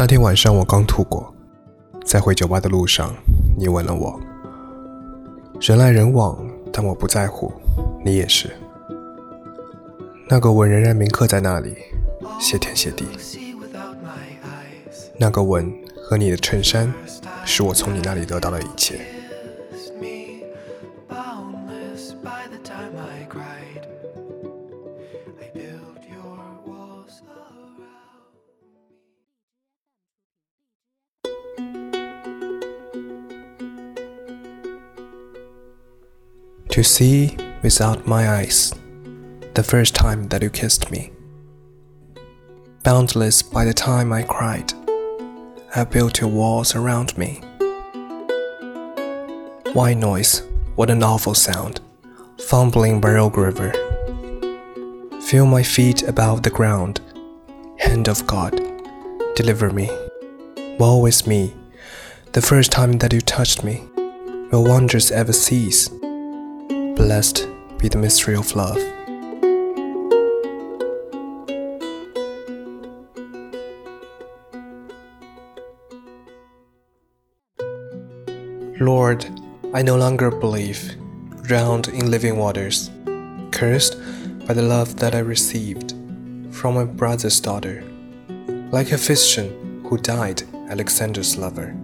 那天晚上我刚吐过，在回酒吧的路上，你吻了我。人来人往，但我不在乎，你也是。那个吻仍然铭刻在那里，谢天谢地。那个吻和你的衬衫，是我从你那里得到的一切。To see without my eyes, the first time that you kissed me. Boundless by the time I cried, I built your walls around me. White noise, what an awful sound, fumbling by Rogue River. Feel my feet above the ground, hand of God, deliver me. Woe is me, the first time that you touched me, will wonders ever cease? Blessed be the mystery of love. Lord, I no longer believe, drowned in living waters, cursed by the love that I received from my brother's daughter, like Hephaestion who died Alexander's lover.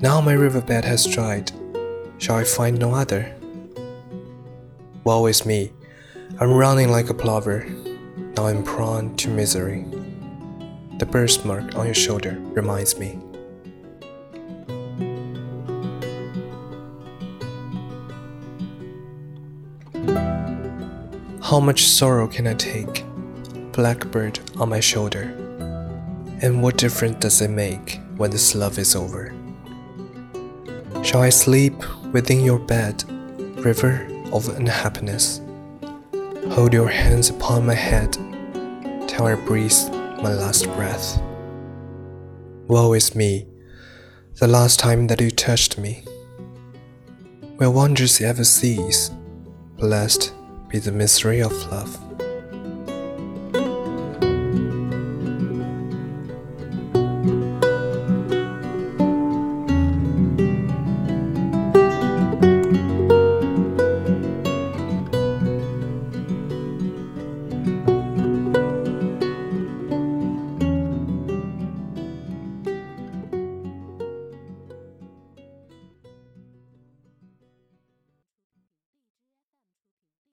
Now my riverbed has dried, shall I find no other? Woe is me, I'm running like a plover, now I'm prone to misery. The birthmark on your shoulder reminds me. How much sorrow can I take? Blackbird on my shoulder. And what difference does it make when this love is over? Shall I sleep within your bed, river of unhappiness. Hold your hands upon my head till I breathe my last breath. Woe is me, the last time that you touched me. Will wonders ever cease? Blessed be the mystery of love.